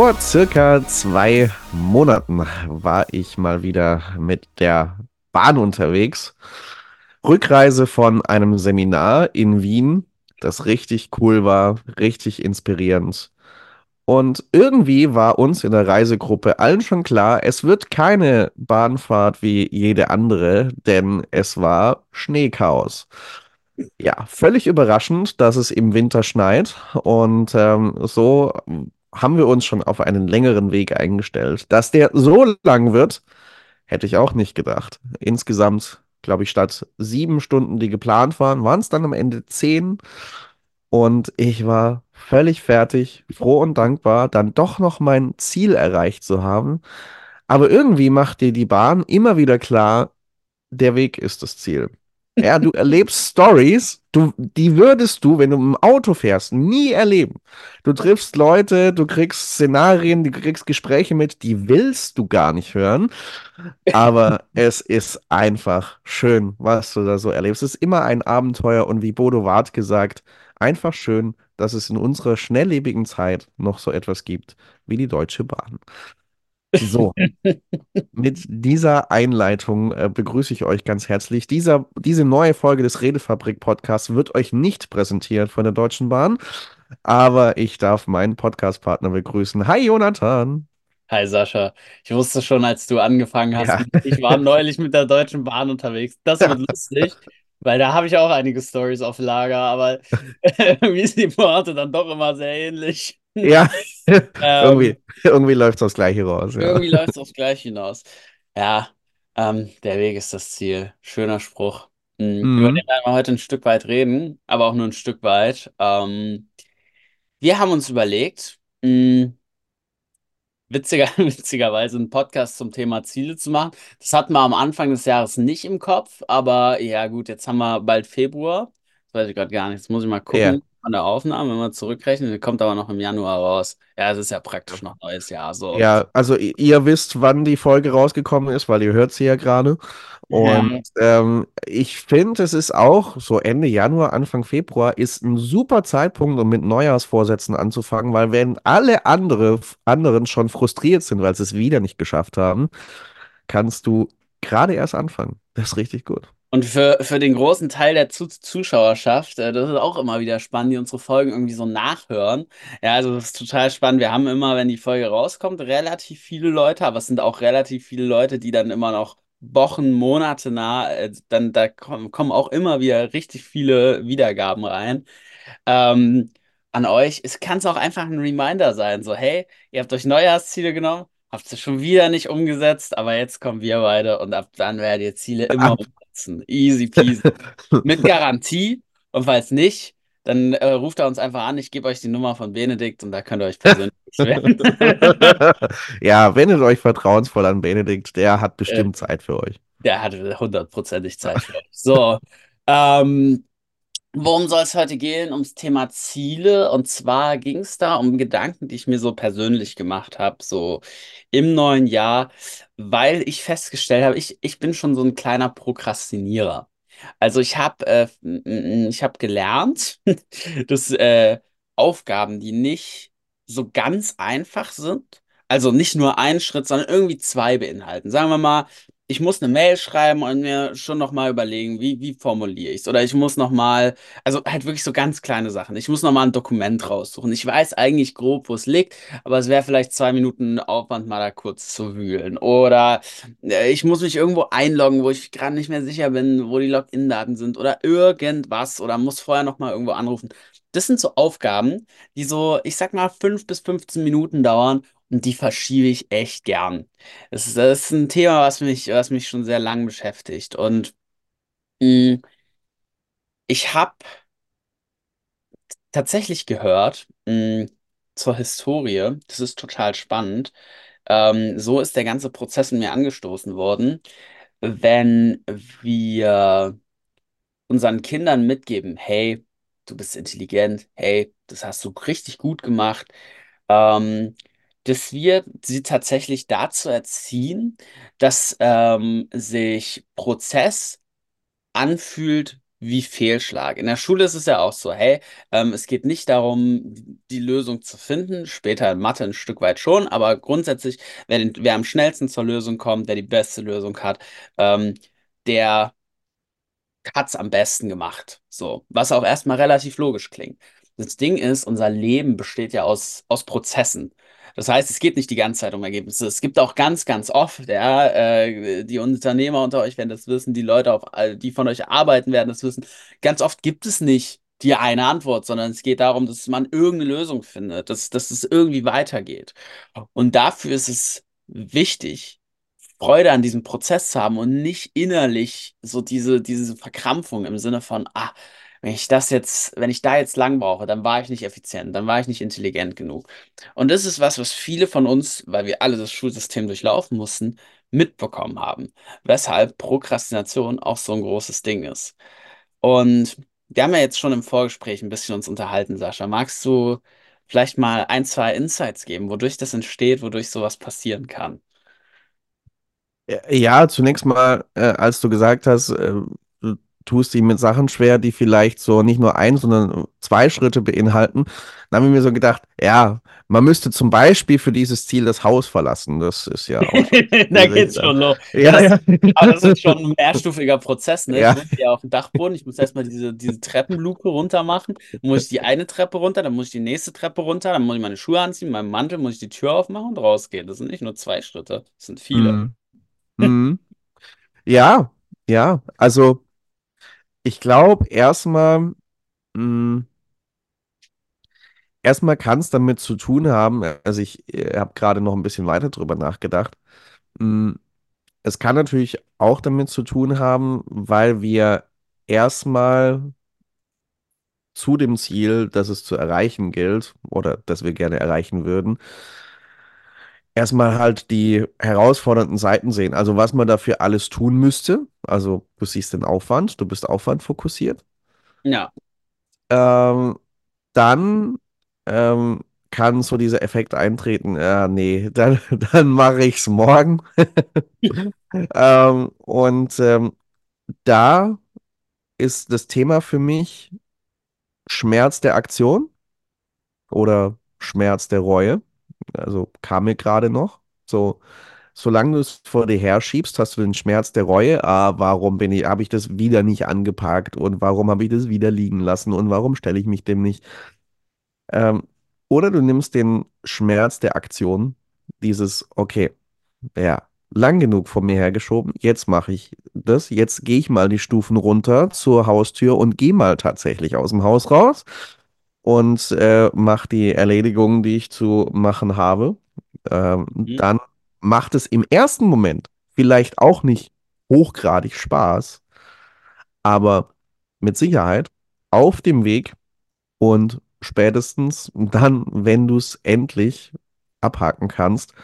Vor circa zwei Monaten war ich mal wieder mit der Bahn unterwegs. Rückreise von einem Seminar in Wien, das richtig cool war, richtig inspirierend. Und irgendwie war uns in der Reisegruppe allen schon klar, es wird keine Bahnfahrt wie jede andere, denn es war Schneechaos. Ja, völlig überraschend, dass es im Winter schneit. Und ähm, so haben wir uns schon auf einen längeren Weg eingestellt. Dass der so lang wird, hätte ich auch nicht gedacht. Insgesamt, glaube ich, statt sieben Stunden, die geplant waren, waren es dann am Ende zehn. Und ich war völlig fertig, froh und dankbar, dann doch noch mein Ziel erreicht zu haben. Aber irgendwie macht dir die Bahn immer wieder klar, der Weg ist das Ziel. Ja, du erlebst Stories, du, die würdest du, wenn du im Auto fährst, nie erleben. Du triffst Leute, du kriegst Szenarien, du kriegst Gespräche mit, die willst du gar nicht hören. Aber es ist einfach schön, was du da so erlebst. Es ist immer ein Abenteuer und wie Bodo Wart gesagt, einfach schön, dass es in unserer schnelllebigen Zeit noch so etwas gibt wie die Deutsche Bahn. So, mit dieser Einleitung äh, begrüße ich euch ganz herzlich. Dieser, diese neue Folge des Redefabrik-Podcasts wird euch nicht präsentiert von der Deutschen Bahn, aber ich darf meinen Podcast-Partner begrüßen. Hi, Jonathan. Hi Sascha, ich wusste schon, als du angefangen hast, Ja. ich war neulich mit der Deutschen Bahn unterwegs. Das wird lustig, weil da habe ich auch einige Stories auf Lager, aber irgendwie ist die Pointe dann doch immer sehr ähnlich. Ja, Ähm, irgendwie, irgendwie läuft es aufs Gleiche raus. Ja. irgendwie läuft es aufs Gleiche hinaus. Ja, ähm, der Weg ist das Ziel. Schöner Spruch. Mhm. Über den werden wir heute ein Stück weit reden, aber auch nur ein Stück weit. Ähm, wir haben uns überlegt, mh, witziger, witzigerweise einen Podcast zum Thema Ziele zu machen. Das hatten wir am Anfang des Jahres nicht im Kopf, aber ja gut, jetzt haben wir bald Februar. Das weiß ich gerade gar nicht. Jetzt muss ich mal gucken an der Aufnahme, wenn wir zurückrechnen. Die kommt aber noch im Januar raus. Ja, es ist ja praktisch noch neues Jahr. So. Ja, also ihr wisst, wann die Folge rausgekommen ist, weil ihr hört sie ja gerade. Und ähm, ich finde, es ist auch so Ende Januar, Anfang Februar ist ein super Zeitpunkt, um mit Neujahrsvorsätzen anzufangen, weil wenn alle andere, anderen schon frustriert sind, weil sie es wieder nicht geschafft haben, kannst du gerade erst anfangen. Das ist richtig gut. Und für, für den großen Teil der Zu Zuschauerschaft, äh, das ist auch immer wieder spannend, die unsere Folgen irgendwie so nachhören. Ja, also das ist total spannend. Wir haben immer, wenn die Folge rauskommt, relativ viele Leute, aber es sind auch relativ viele Leute, die dann immer noch Wochen, Monate nah, äh, dann da kommen, kommen auch immer wieder richtig viele Wiedergaben rein. Ähm, an euch, es kann es auch einfach ein Reminder sein, so hey, ihr habt euch Neujahrsziele genommen, habt sie schon wieder nicht umgesetzt, aber jetzt kommen wir beide und ab dann werdet ihr Ziele immer Ab- umsetzen. Easy peasy. Mit Garantie. Und falls nicht, dann äh, ruft er uns einfach an. Ich gebe euch die Nummer von Benedikt und da könnt ihr euch persönlich beschweren. Ja, wendet euch vertrauensvoll an Benedikt, der hat bestimmt Zeit für euch. Der hatte hundertprozentig Zeit für euch. So, ähm, worum soll es heute gehen? Ums Thema Ziele. Und zwar ging es da um Gedanken, die ich mir so persönlich gemacht habe, so im neuen Jahr, weil ich festgestellt habe, ich, ich bin schon so ein kleiner Prokrastinierer. Also ich habe äh, habe gelernt, dass äh, Aufgaben, die nicht so ganz einfach sind, also nicht nur einen Schritt, sondern irgendwie zwei beinhalten. Sagen wir mal, ich muss eine Mail schreiben und mir schon noch mal überlegen, wie, wie formuliere ich es. Oder ich muss noch mal, also halt wirklich so ganz kleine Sachen. Ich muss noch mal ein Dokument raussuchen. Ich weiß eigentlich grob, wo es liegt, aber es wäre vielleicht zwei Minuten Aufwand, mal da kurz zu wühlen. Oder äh, ich muss mich irgendwo einloggen, wo ich gerade nicht mehr sicher bin, wo die Login-Daten sind oder irgendwas oder muss vorher noch mal irgendwo anrufen. Das sind so Aufgaben, die so, ich sag mal, 5 bis 15 Minuten dauern und die verschiebe ich echt gern. Das ist, das ist ein Thema, was mich, was mich schon sehr lang beschäftigt. Und mh, ich habe tatsächlich gehört, mh, zur Historie, das ist total spannend. Ähm, so ist der ganze Prozess in mir angestoßen worden. Wenn wir unseren Kindern mitgeben, hey, du bist intelligent, hey, das hast du richtig gut gemacht, ähm, dass wir sie tatsächlich dazu erziehen, dass ähm, sich Prozess anfühlt wie Fehlschlag. In der Schule ist es ja auch so, hey, ähm, es geht nicht darum, die Lösung zu finden, später in Mathe ein Stück weit schon, aber grundsätzlich, wer, wer am schnellsten zur Lösung kommt, der die beste Lösung hat, ähm, der hat's am besten gemacht. So, was auch erstmal relativ logisch klingt. Das Ding ist, unser Leben besteht ja aus, aus Prozessen. Das heißt, es geht nicht die ganze Zeit um Ergebnisse. Es gibt auch ganz, ganz oft, ja, äh, die Unternehmer unter euch werden das wissen, die Leute, auf, die von euch arbeiten, werden das wissen. Ganz oft gibt es nicht die eine Antwort, sondern es geht darum, dass man irgendeine Lösung findet, dass, dass es irgendwie weitergeht. Und dafür ist es wichtig, Freude an diesem Prozess zu haben und nicht innerlich so diese, diese Verkrampfung im Sinne von, ah, wenn ich das jetzt, wenn ich da jetzt lang brauche, dann war ich nicht effizient, dann war ich nicht intelligent genug. Und das ist was, was viele von uns, weil wir alle das Schulsystem durchlaufen mussten, mitbekommen haben. Weshalb Prokrastination auch so ein großes Ding ist. Und wir haben ja jetzt schon im Vorgespräch ein bisschen uns unterhalten, Sascha. Magst du vielleicht mal ein, zwei Insights geben, wodurch das entsteht, wodurch sowas passieren kann? Ja, zunächst mal, äh, als du gesagt hast, äh, tust dich mit Sachen schwer, die vielleicht so nicht nur ein, sondern zwei Schritte beinhalten, dann habe ich mir so gedacht, ja, man müsste zum Beispiel für dieses Ziel das Haus verlassen. Das ist ja auch. da geht's schon los. Ja, ja, ja. Aber das ist schon ein mehrstufiger Prozess, ne? Ja. Ich bin ja auf dem Dachboden, ich muss erstmal diese, diese Treppenluke runter machen. Dann muss ich die eine Treppe runter, dann muss ich die nächste Treppe runter, dann muss ich meine Schuhe anziehen, meinen Mantel, muss ich die Tür aufmachen und rausgehen. Das sind nicht nur zwei Schritte, das sind viele. Mhm. Mhm. Ja, ja. Also ich glaube erstmal, mh, erstmal kann es damit zu tun haben, also ich äh, habe gerade noch ein bisschen weiter drüber nachgedacht. Mh, es kann natürlich auch damit zu tun haben, weil wir erstmal zu dem Ziel, das es zu erreichen gilt oder das wir gerne erreichen würden, erstmal halt die herausfordernden Seiten sehen. Also was man dafür alles tun müsste. Also du siehst den Aufwand, du bist aufwandfokussiert. Ja, Ähm, dann ähm, kann so dieser Effekt eintreten, ja, nee, dann, dann mache ich es morgen. Ähm, und ähm, da ist das Thema für mich Schmerz der Aktion oder Schmerz der Reue. Also kam mir gerade noch. So, solange du es vor dir herschiebst, hast du den Schmerz der Reue. Ah, warum bin ich, habe ich das wieder nicht angepackt und warum habe ich das wieder liegen lassen und warum stelle ich mich dem nicht? Ähm, oder du nimmst den Schmerz der Aktion, dieses, okay, ja, lang genug vor mir hergeschoben, jetzt mache ich das, jetzt gehe ich mal die Stufen runter zur Haustür und gehe mal tatsächlich aus dem Haus raus und äh, mache die Erledigungen, die ich zu machen habe. Ähm, Mhm. dann macht es im ersten Moment vielleicht auch nicht hochgradig Spaß, aber mit Sicherheit auf dem Weg und spätestens dann, wenn du es endlich abhaken kannst,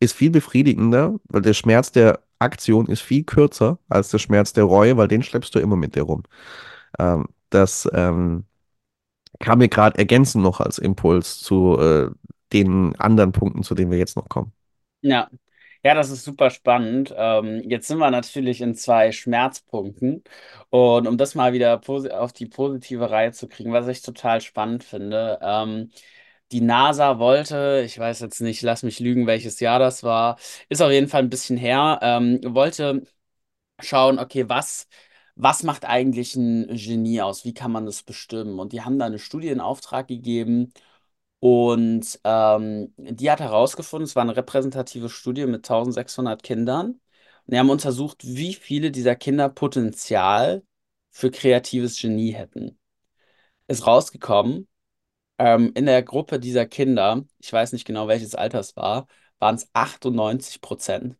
ist viel befriedigender, weil der Schmerz der Aktion ist viel kürzer als der Schmerz der Reue, weil den schleppst du immer mit dir rum. Ähm, das ähm, kam mir gerade ergänzend noch als Impuls zu äh, den anderen Punkten, zu denen wir jetzt noch kommen. Ja. Ja, das ist super spannend. Ähm, jetzt sind wir natürlich in zwei Schmerzpunkten. Und um das mal wieder auf die positive Reihe zu kriegen, was ich total spannend finde, ähm, die NASA wollte, ich weiß jetzt nicht, lass mich lügen, welches Jahr das war, ist auf jeden Fall ein bisschen her, ähm, wollte schauen, okay, was, was macht eigentlich ein Genie aus? Wie kann man das bestimmen? Und die haben da eine Studie in Auftrag gegeben und ähm, die hat herausgefunden, es war eine repräsentative Studie mit 1600 Kindern. Und die haben untersucht, wie viele dieser Kinder Potenzial für kreatives Genie hätten. Ist rausgekommen, ähm, in der Gruppe dieser Kinder, ich weiß nicht genau welches Alter es war, waren es 98 Prozent.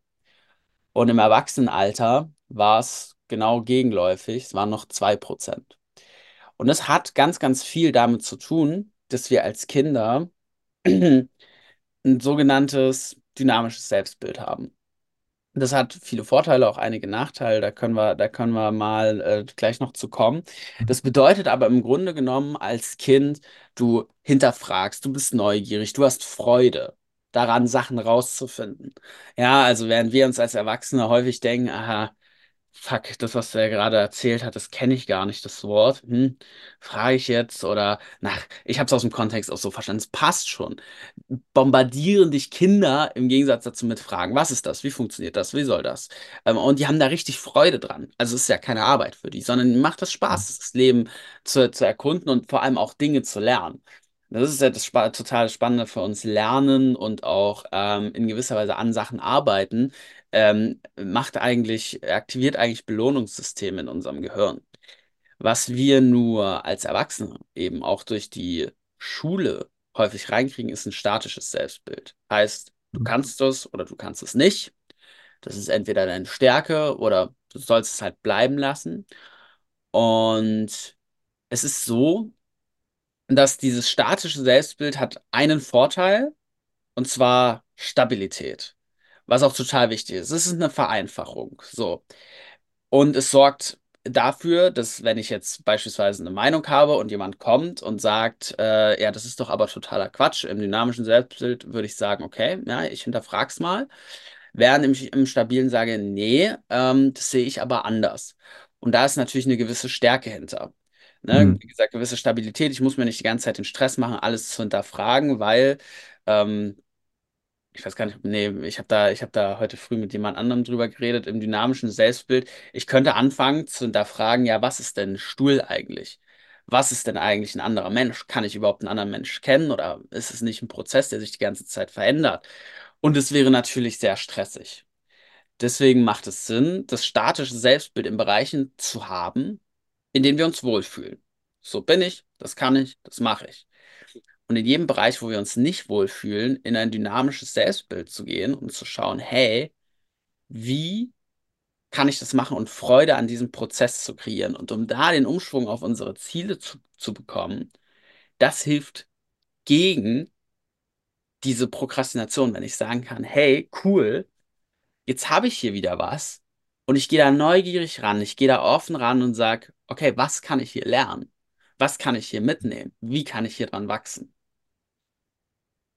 Und im Erwachsenenalter war es genau gegenläufig, es waren noch 2 Prozent. Und das hat ganz, ganz viel damit zu tun, dass wir als Kinder ein sogenanntes dynamisches Selbstbild haben. Das hat viele Vorteile, auch einige Nachteile. Da können wir, da können wir mal äh, gleich noch zu kommen. Das bedeutet aber im Grunde genommen als Kind, du hinterfragst, du bist neugierig, du hast Freude daran, Sachen rauszufinden. Ja, also während wir uns als Erwachsene häufig denken, aha, fuck, das, was er gerade erzählt hat, das kenne ich gar nicht, das Wort. Hm, frage ich jetzt oder, na, ich habe es aus dem Kontext auch so verstanden, es passt schon. Bombardieren dich Kinder im Gegensatz dazu mit Fragen, was ist das, wie funktioniert das, wie soll das? Ähm, und die haben da richtig Freude dran. Also es ist ja keine Arbeit für die, sondern macht das Spaß, das Leben zu, zu erkunden und vor allem auch Dinge zu lernen. Das ist ja das Spa total Spannende für uns, Lernen und auch ähm, in gewisser Weise an Sachen arbeiten, ähm, macht eigentlich, aktiviert eigentlich Belohnungssysteme in unserem Gehirn. Was wir nur als Erwachsene eben auch durch die Schule häufig reinkriegen, ist ein statisches Selbstbild. Heißt, du kannst es oder du kannst es nicht. Das ist entweder deine Stärke oder du sollst es halt bleiben lassen. Und es ist so, dass dieses statische Selbstbild hat einen Vorteil, und zwar Stabilität. Was auch total wichtig ist. Es ist eine Vereinfachung. So. Und es sorgt dafür, dass wenn ich jetzt beispielsweise eine Meinung habe und jemand kommt und sagt, äh, ja, das ist doch aber totaler Quatsch, im dynamischen Selbstbild würde ich sagen, okay, ja, ich hinterfrag's mal. Während im, im Stabilen sage, nee, ähm, das sehe ich aber anders. Und da ist natürlich eine gewisse Stärke hinter. Ne? Hm. Wie gesagt, gewisse Stabilität. Ich muss mir nicht die ganze Zeit den Stress machen, alles zu hinterfragen, weil ähm, ich weiß gar nicht, nee, ich habe da, ich habe da heute früh mit jemand anderem drüber geredet, im dynamischen Selbstbild. Ich könnte anfangen zu hinterfragen, ja, was ist denn ein Stuhl eigentlich? Was ist denn eigentlich ein anderer Mensch? Kann ich überhaupt einen anderen Mensch kennen oder ist es nicht ein Prozess, der sich die ganze Zeit verändert? Und es wäre natürlich sehr stressig. Deswegen macht es Sinn, das statische Selbstbild in Bereichen zu haben, in denen wir uns wohlfühlen. So bin ich, das kann ich, das mache ich. Und in jedem Bereich, wo wir uns nicht wohlfühlen, in ein dynamisches Selbstbild zu gehen und zu schauen, hey, wie kann ich das machen und Freude an diesem Prozess zu kreieren? Und um da den Umschwung auf unsere Ziele zu, zu bekommen, das hilft gegen diese Prokrastination, wenn ich sagen kann, hey, cool, jetzt habe ich hier wieder was und ich gehe da neugierig ran, ich gehe da offen ran und sage, okay, was kann ich hier lernen? Was kann ich hier mitnehmen? Wie kann ich hier dran wachsen?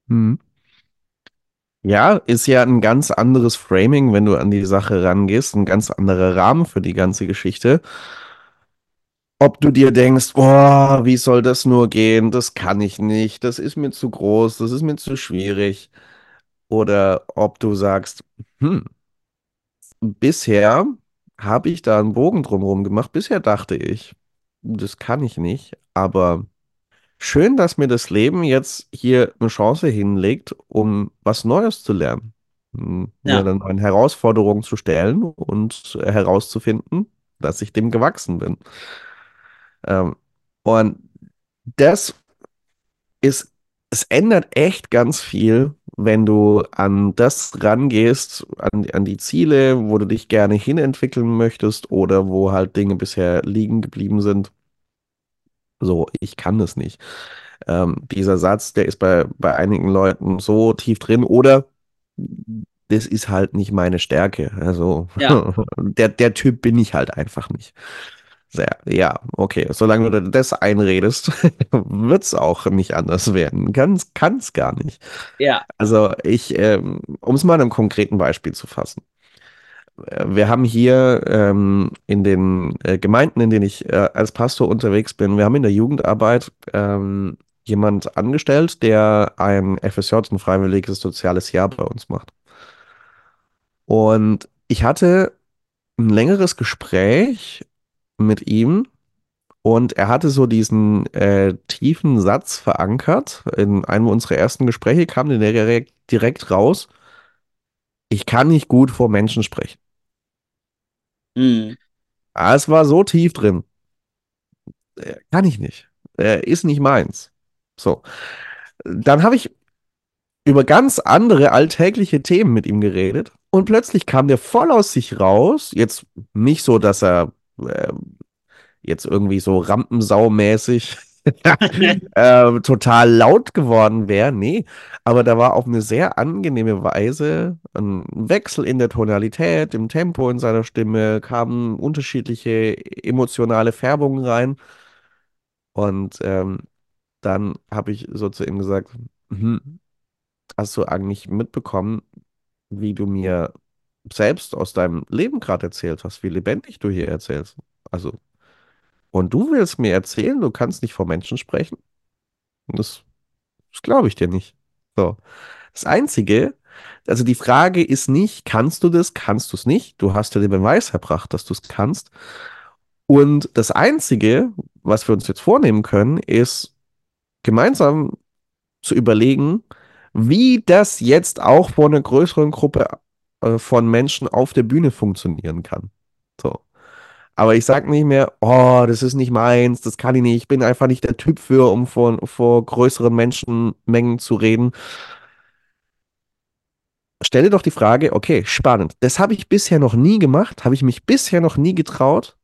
Hm. Ja, ist ja ein ganz anderes Framing, wenn du an die Sache rangehst, ein ganz anderer Rahmen für die ganze Geschichte. Ob du dir denkst, oh, wie soll das nur gehen? Das kann ich nicht, das ist mir zu groß, das ist mir zu schwierig. Oder ob du sagst, hm, bisher habe ich da einen Bogen drumherum gemacht. Bisher dachte ich, das kann ich nicht, aber Schön, dass mir das Leben jetzt hier eine Chance hinlegt, um was Neues zu lernen. M- Mir Ja, dann eine Herausforderung zu stellen und herauszufinden, dass ich dem gewachsen bin. Ähm, und das ist, es ändert echt ganz viel, wenn du an das rangehst, an, an die Ziele, wo du dich gerne hinentwickeln möchtest oder wo halt Dinge bisher liegen geblieben sind. So, ich kann das nicht. Ähm, dieser Satz, der ist bei, bei einigen Leuten so tief drin oder das ist halt nicht meine Stärke. Also ja, der, der Typ bin ich halt einfach nicht. Sehr, ja, okay. Solange du das einredest, wird es auch nicht anders werden. Kann es gar nicht. ja. Also ich, ähm, um es mal an einem konkreten Beispiel zu fassen. Äh, Wir haben hier ähm, in den äh, Gemeinden, in denen ich äh, als Pastor unterwegs bin, wir haben in der Jugendarbeit ähm, jemand angestellt, der ein FSJ, ein freiwilliges soziales Jahr bei uns macht. Und ich hatte ein längeres Gespräch mit ihm und er hatte so diesen äh, tiefen Satz verankert. In einem unserer ersten Gespräche kam der direkt, direkt raus, ich kann nicht gut vor Menschen sprechen. Hm. Ah, es war so tief drin. Äh, Kann ich nicht. Äh, ist nicht meins. So. Dann habe ich über ganz andere alltägliche Themen mit ihm geredet und plötzlich kam der voll aus sich raus. Jetzt nicht so, dass er äh, jetzt irgendwie so Rampensau-mäßig äh, total laut geworden wäre. Nee, aber da war auf eine sehr angenehme Weise ein Wechsel in der Tonalität, im Tempo in seiner Stimme, kamen unterschiedliche emotionale Färbungen rein. Und ähm, dann habe ich so zu ihm gesagt, hm, hast du eigentlich mitbekommen, wie du mir selbst aus deinem Leben gerade erzählt hast, wie lebendig du hier erzählst. Also, und du willst mir erzählen, du kannst nicht vor Menschen sprechen? Das, das glaube ich dir nicht. So. Das Einzige, also die Frage ist nicht, kannst du das, kannst du es nicht? Du hast ja den Beweis erbracht, dass du es kannst. Und das Einzige, was wir uns jetzt vornehmen können, ist gemeinsam zu überlegen, wie das jetzt auch vor einer größeren Gruppe äh, von Menschen auf der Bühne funktionieren kann. So. Aber ich sage nicht mehr, oh, das ist nicht meins, das kann ich nicht, ich bin einfach nicht der Typ für, um vor, vor größeren Menschenmengen zu reden. Stell dir doch die Frage, okay, spannend, das habe ich bisher noch nie gemacht, habe ich mich bisher noch nie getraut.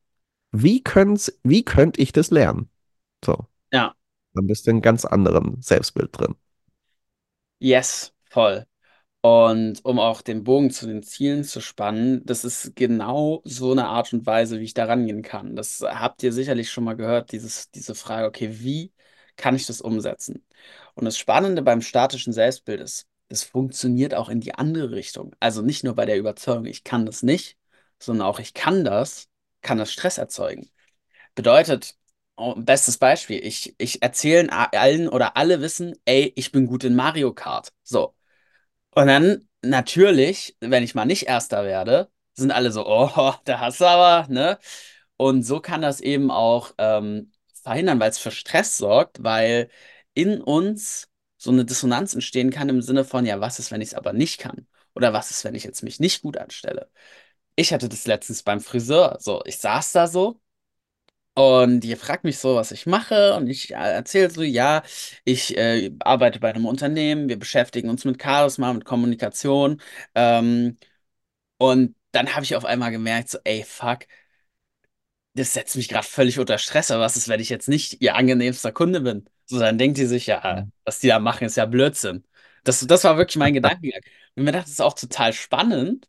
Wie, wie könnte ich das lernen? So. Ja. Dann bist du in einem ganz anderen Selbstbild drin. Yes, voll. Und um auch den Bogen zu den Zielen zu spannen, das ist genau so eine Art und Weise, wie ich da rangehen kann. Das habt ihr sicherlich schon mal gehört, dieses, diese Frage, okay, wie kann ich das umsetzen? Und das Spannende beim statischen Selbstbild ist, es funktioniert auch in die andere Richtung. Also nicht nur bei der Überzeugung, ich kann das nicht, sondern auch ich kann das, kann das Stress erzeugen. Bedeutet, oh, bestes Beispiel, ich, ich erzähle allen oder alle wissen, ey, ich bin gut in Mario Kart. So. Und dann natürlich, wenn ich mal nicht Erster werde, sind alle so, oh, da hast du aber, ne? Und so kann das eben auch ähm, verhindern, weil es für Stress sorgt, weil in uns so eine Dissonanz entstehen kann im Sinne von, ja, was ist, wenn ich es aber nicht kann? Oder was ist, wenn ich jetzt mich nicht gut anstelle? Ich hatte das letztens beim Friseur. So, ich saß da so und ihr fragt mich so, was ich mache, und ich äh, erzähle so, ja, ich äh, arbeite bei einem Unternehmen, wir beschäftigen uns mit Charisma, mit Kommunikation. Ähm, und dann habe ich auf einmal gemerkt, so, ey, fuck, das setzt mich gerade völlig unter Stress. Aber was ist, wenn ich jetzt nicht ihr angenehmster Kunde bin? So, dann denkt die sich ja, was die da machen, ist ja Blödsinn. Das, das war wirklich mein Gedankengang. Und mir dachte, das ist auch total spannend,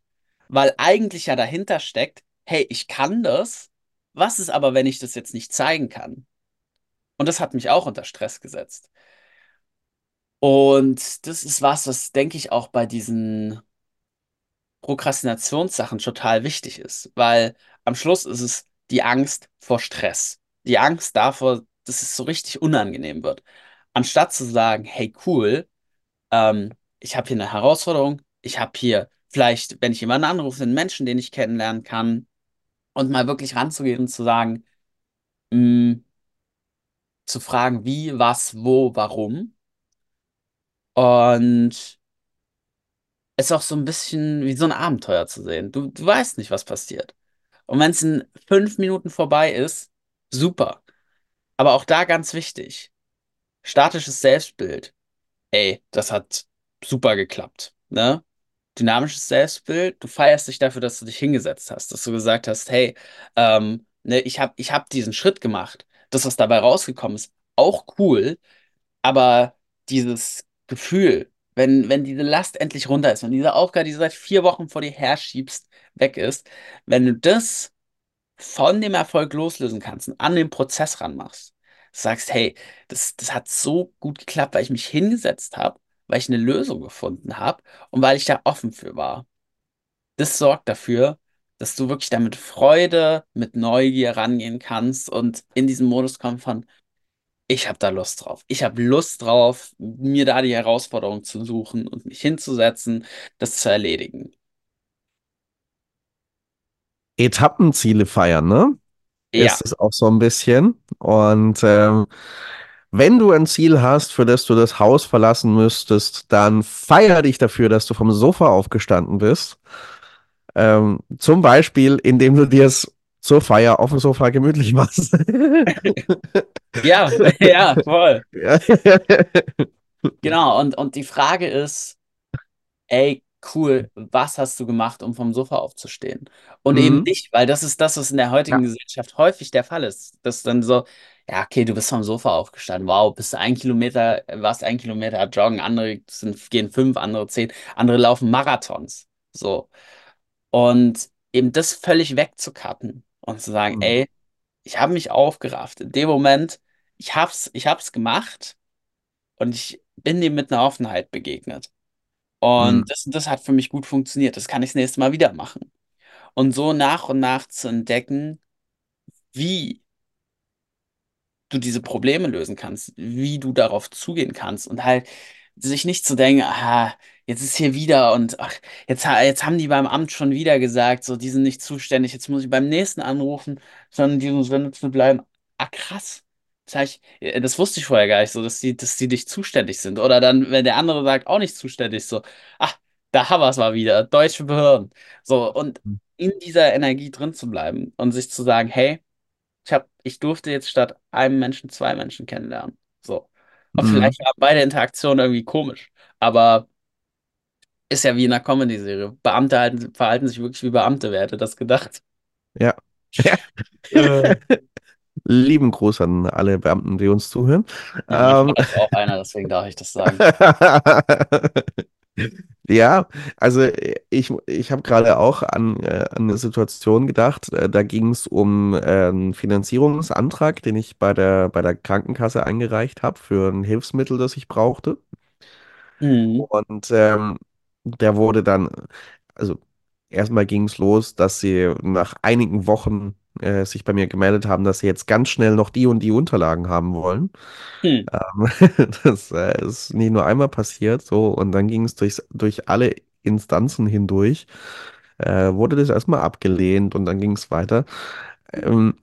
weil eigentlich ja dahinter steckt, hey, ich kann das was ist aber, wenn ich das jetzt nicht zeigen kann? Und das hat mich auch unter Stress gesetzt. Und das ist was, was, denke ich, auch bei diesen Prokrastinationssachen total wichtig ist, weil am Schluss ist es die Angst vor Stress. Die Angst davor, dass es so richtig unangenehm wird. Anstatt zu sagen, hey, cool, ähm, ich habe hier eine Herausforderung, ich habe hier vielleicht, wenn ich jemanden anrufe, einen Menschen, den ich kennenlernen kann, und mal wirklich ranzugehen und zu sagen, mh, mm, zu fragen, wie, was, wo, warum. Und es auch so ein bisschen wie so ein Abenteuer zu sehen. Du, du weißt nicht, was passiert. Und wenn es in fünf Minuten vorbei ist, super. Aber auch da ganz wichtig, statisches Selbstbild. Ey, das hat super geklappt. Ne? Dynamisches Selbstbild. Du feierst dich dafür, dass du dich hingesetzt hast, dass du gesagt hast, hey, ähm, ne, ich habe ich hab diesen Schritt gemacht. Das, was dabei rausgekommen ist, auch cool, aber dieses Gefühl, wenn, wenn diese Last endlich runter ist, wenn diese Aufgabe, die du seit vier Wochen vor dir herschiebst, weg ist, wenn du das von dem Erfolg loslösen kannst und an den Prozess ranmachst, sagst, hey, das, das hat so gut geklappt, weil ich mich hingesetzt habe weil ich eine Lösung gefunden habe und weil ich da offen für war. Das sorgt dafür, dass du wirklich damit Freude, mit Neugier rangehen kannst und in diesen Modus kommst von, ich habe da Lust drauf. Ich habe Lust drauf, mir da die Herausforderung zu suchen und mich hinzusetzen, das zu erledigen. Etappenziele feiern, ne? Ja. Ist es auch so ein bisschen. Und ähm, wenn du ein Ziel hast, für das du das Haus verlassen müsstest, dann feier dich dafür, dass du vom Sofa aufgestanden bist. Ähm, zum Beispiel, indem du dir es zur Feier auf dem Sofa gemütlich machst. ja, ja, voll. genau, und, und die Frage ist, ey, cool, was hast du gemacht, um vom Sofa aufzustehen? Und mhm. eben nicht, weil das ist das, was in der heutigen ja. Gesellschaft häufig der Fall ist. Dass dann so, ja, okay, du bist vom Sofa aufgestanden. Wow, bist du ein Kilometer, warst ein Kilometer joggen, andere sind, gehen fünf, andere zehn, andere laufen Marathons. So. Und eben das völlig wegzukappen und zu sagen, mhm. ey, ich habe mich aufgerafft. In dem Moment, ich hab's, ich hab's gemacht und ich bin dem mit einer Offenheit begegnet. Mhm. Und das, das hat für mich gut funktioniert. Das kann ich das nächste Mal wieder machen. Und so nach und nach zu entdecken, wie du diese Probleme lösen kannst, wie du darauf zugehen kannst und halt sich nicht zu denken, ah, jetzt ist hier wieder und ach, jetzt, jetzt haben die beim Amt schon wieder gesagt, so, die sind nicht zuständig, jetzt muss ich beim nächsten anrufen, sondern die Sinne zu bleiben. Ah, krass. Das, hab ich, äh, das wusste ich vorher gar nicht so, dass die, dass die nicht zuständig sind. Oder dann, wenn der andere sagt, auch nicht zuständig, so, ach, da haben wir es mal wieder, deutsche Behörden. So, und in dieser Energie drin zu bleiben und sich zu sagen, hey, ich hab, ich durfte jetzt statt einem Menschen zwei Menschen kennenlernen. So. Und Mhm. vielleicht waren beide Interaktionen irgendwie komisch, aber ist ja wie in einer Comedy-Serie. Beamte halten, verhalten sich wirklich wie Beamte, wer hätte das gedacht? Ja. Ja. Äh. Lieben Gruß an alle Beamten, die uns zuhören. Ja, Ähm, ist auch einer, deswegen darf ich das sagen. Ja, also ich, ich habe gerade auch an, äh, an eine Situation gedacht. Äh, da ging es um äh, einen Finanzierungsantrag, den ich bei der, bei der Krankenkasse eingereicht habe für ein Hilfsmittel, das ich brauchte. Mhm. Und ähm, der wurde dann, also erstmal ging es los, dass sie nach einigen Wochen äh, sich bei mir gemeldet haben, dass sie jetzt ganz schnell noch die und die Unterlagen haben wollen. Hm. Ähm, das äh, ist nicht nur einmal passiert, so, und dann ging es durch, durch alle Instanzen hindurch, äh, wurde das erstmal abgelehnt und dann ging es weiter. Ähm,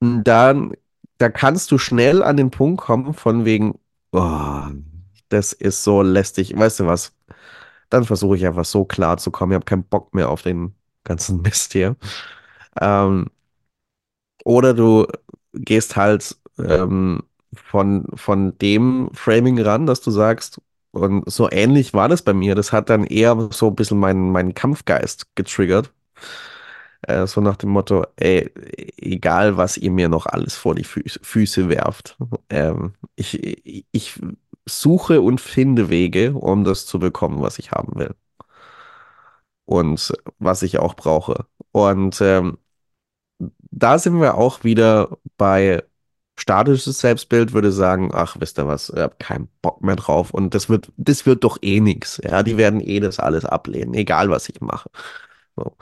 dann, da kannst du schnell an den Punkt kommen, von wegen, oh, das ist so lästig. Weißt du was? Dann versuche ich einfach so klar zu kommen. Ich habe keinen Bock mehr auf den ganzen Mist hier. Ähm, oder du gehst halt ähm, von, von dem Framing ran, dass du sagst, und so ähnlich war das bei mir. Das hat dann eher so ein bisschen meinen, meinen Kampfgeist getriggert. Äh, so nach dem Motto, ey, egal was ihr mir noch alles vor die Füße, Füße werft. Ähm, ich, ich suche und finde Wege, um das zu bekommen, was ich haben will. Und was ich auch brauche. Und ähm, da sind wir auch wieder bei statisches Selbstbild, würde sagen, ach, wisst ihr was, ich hab keinen Bock mehr drauf und das wird, das wird doch eh nix. Ja, die werden eh das alles ablehnen, egal was ich mache. So.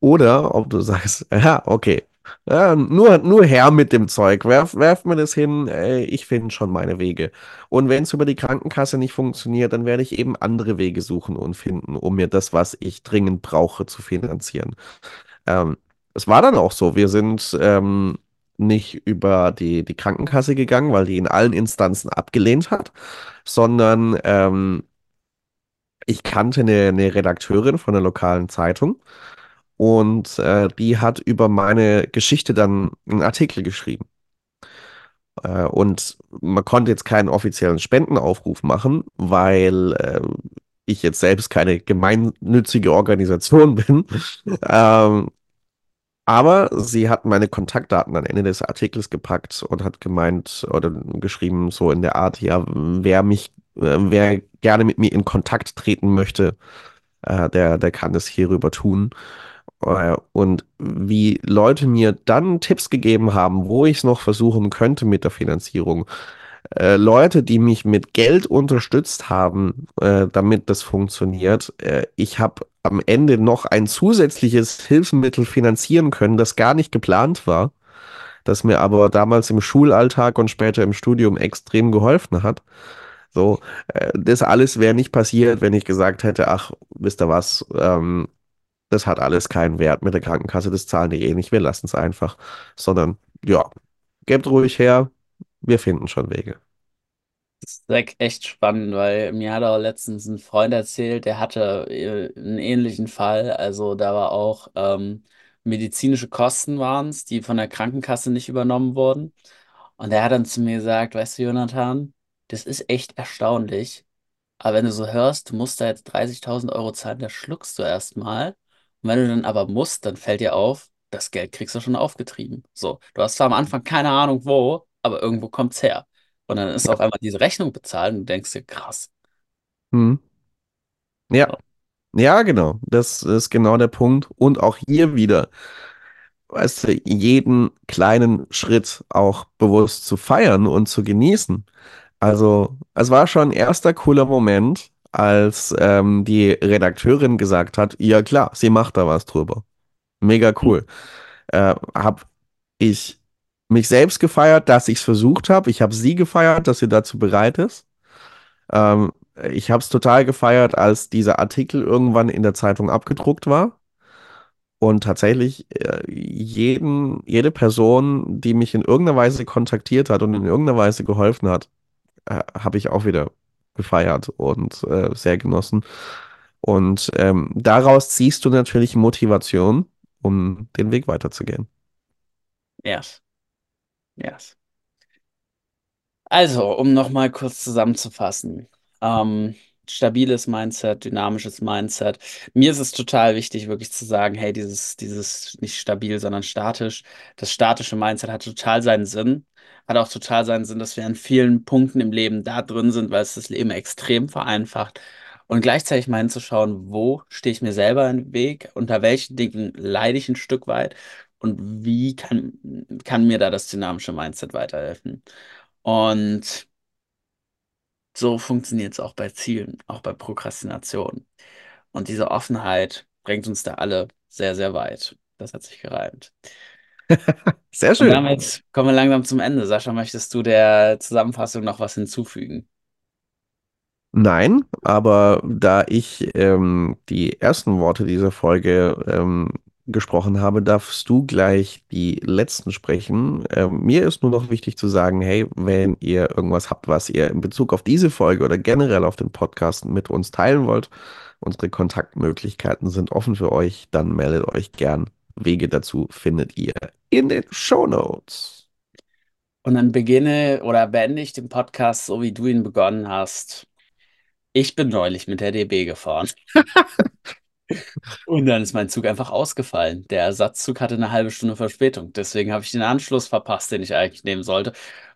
Oder ob du sagst, ja, okay, ja, nur, nur her mit dem Zeug, werf, werf mir das hin, ich finde schon meine Wege. Und wenn es über die Krankenkasse nicht funktioniert, dann werde ich eben andere Wege suchen und finden, um mir das, was ich dringend brauche, zu finanzieren. Ähm, es war dann auch so. Wir sind ähm, nicht über die, die Krankenkasse gegangen, weil die in allen Instanzen abgelehnt hat, sondern ähm, ich kannte eine, eine Redakteurin von der lokalen Zeitung und äh, die hat über meine Geschichte dann einen Artikel geschrieben. Äh, und man konnte jetzt keinen offiziellen Spendenaufruf machen, weil äh, ich jetzt selbst keine gemeinnützige Organisation bin. Ähm, Aber sie hat meine Kontaktdaten am Ende des Artikels gepackt und hat gemeint oder geschrieben, so in der Art, ja, wer mich, äh, wer gerne mit mir in Kontakt treten möchte, äh, der, der kann das hierüber tun. Äh, und wie Leute mir dann Tipps gegeben haben, wo ich es noch versuchen könnte mit der Finanzierung, äh, Leute, die mich mit Geld unterstützt haben, äh, damit das funktioniert. Ich habe am Ende noch ein zusätzliches Hilfsmittel finanzieren können, das gar nicht geplant war, das mir aber damals im Schulalltag und später im Studium extrem geholfen hat. So, das alles wäre nicht passiert, wenn ich gesagt hätte, ach, wisst ihr was, ähm, das hat alles keinen Wert mit der Krankenkasse, das zahlen die eh nicht, wir lassen es einfach. Sondern, ja, gebt ruhig her, wir finden schon Wege. Das ist echt spannend, weil mir hat auch letztens ein Freund erzählt, der hatte äh, einen ähnlichen Fall. Also da war auch ähm, medizinische Kosten waren es, die von der Krankenkasse nicht übernommen wurden. Und er hat dann zu mir gesagt, weißt du, Jonathan, das ist echt erstaunlich. Aber wenn du so hörst, du musst da jetzt 30.000 Euro zahlen, da schluckst du erstmal. Und wenn du dann aber musst, dann fällt dir auf, das Geld kriegst du schon aufgetrieben. So, du hast zwar am Anfang keine Ahnung wo, aber irgendwo kommt's her. Und dann ist auf einmal diese Rechnung bezahlt und du denkst dir, krass. Hm. Ja, So. ja, genau. Das ist genau der Punkt. Und auch hier wieder, weißt du, jeden kleinen Schritt auch bewusst zu feiern und zu genießen. Also, es war schon ein erster cooler Moment, als ähm, die Redakteurin gesagt hat, ja klar, sie macht da was drüber. Mega cool. Äh, hab ich mich selbst gefeiert, dass ich es versucht habe. Ich habe sie gefeiert, dass sie dazu bereit ist. Ähm, ich habe es total gefeiert, als dieser Artikel irgendwann in der Zeitung abgedruckt war. Und tatsächlich, äh, jeden, jede Person, die mich in irgendeiner Weise kontaktiert hat und in irgendeiner Weise geholfen hat, äh, habe ich auch wieder gefeiert und äh, sehr genossen. Und ähm, daraus ziehst du natürlich Motivation, um den Weg weiterzugehen. Yes. Yes. Also, um nochmal kurz zusammenzufassen. Ähm, stabiles Mindset, dynamisches Mindset. Mir ist es total wichtig, wirklich zu sagen, hey, dieses, dieses nicht stabil, sondern statisch. Das statische Mindset hat total seinen Sinn. Hat auch total seinen Sinn, dass wir an vielen Punkten im Leben da drin sind, weil es das Leben extrem vereinfacht. Und gleichzeitig mal hinzuschauen, wo stehe ich mir selber im Weg, unter welchen Dingen leide ich ein Stück weit und wie kann, kann mir da das dynamische Mindset weiterhelfen. Und so funktioniert es auch bei Zielen, auch bei Prokrastination. Und diese Offenheit bringt uns da alle sehr, sehr weit. Das hat sich gereimt. Sehr Und schön. damit kommen wir langsam zum Ende. Sascha, möchtest du der Zusammenfassung noch was hinzufügen? Nein, aber da ich ähm, die ersten Worte dieser Folge ähm, gesprochen habe, darfst du gleich die letzten sprechen. Ähm, mir ist nur noch wichtig zu sagen, hey, wenn ihr irgendwas habt, was ihr in Bezug auf diese Folge oder generell auf den Podcast mit uns teilen wollt, unsere Kontaktmöglichkeiten sind offen für euch, dann meldet euch gern. Wege dazu findet ihr in den Show Notes. Und dann beginne oder beende ich den Podcast so, wie du ihn begonnen hast. Ich bin neulich mit der DB gefahren. Und dann ist mein Zug einfach ausgefallen. Der Ersatzzug hatte eine halbe Stunde Verspätung. Deswegen habe ich den Anschluss verpasst, den ich eigentlich nehmen sollte.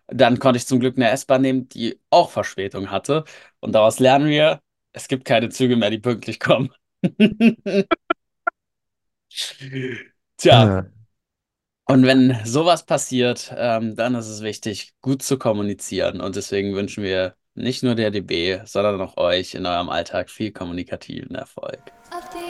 Dann konnte ich zum Glück eine S-Bahn nehmen, die auch Verspätung hatte. Und daraus lernen wir, es gibt keine Züge mehr, die pünktlich kommen. Tja, und wenn sowas passiert, ähm, dann ist es wichtig, gut zu kommunizieren. Und deswegen wünschen wir nicht nur der DB, sondern auch euch in eurem Alltag viel kommunikativen Erfolg. Know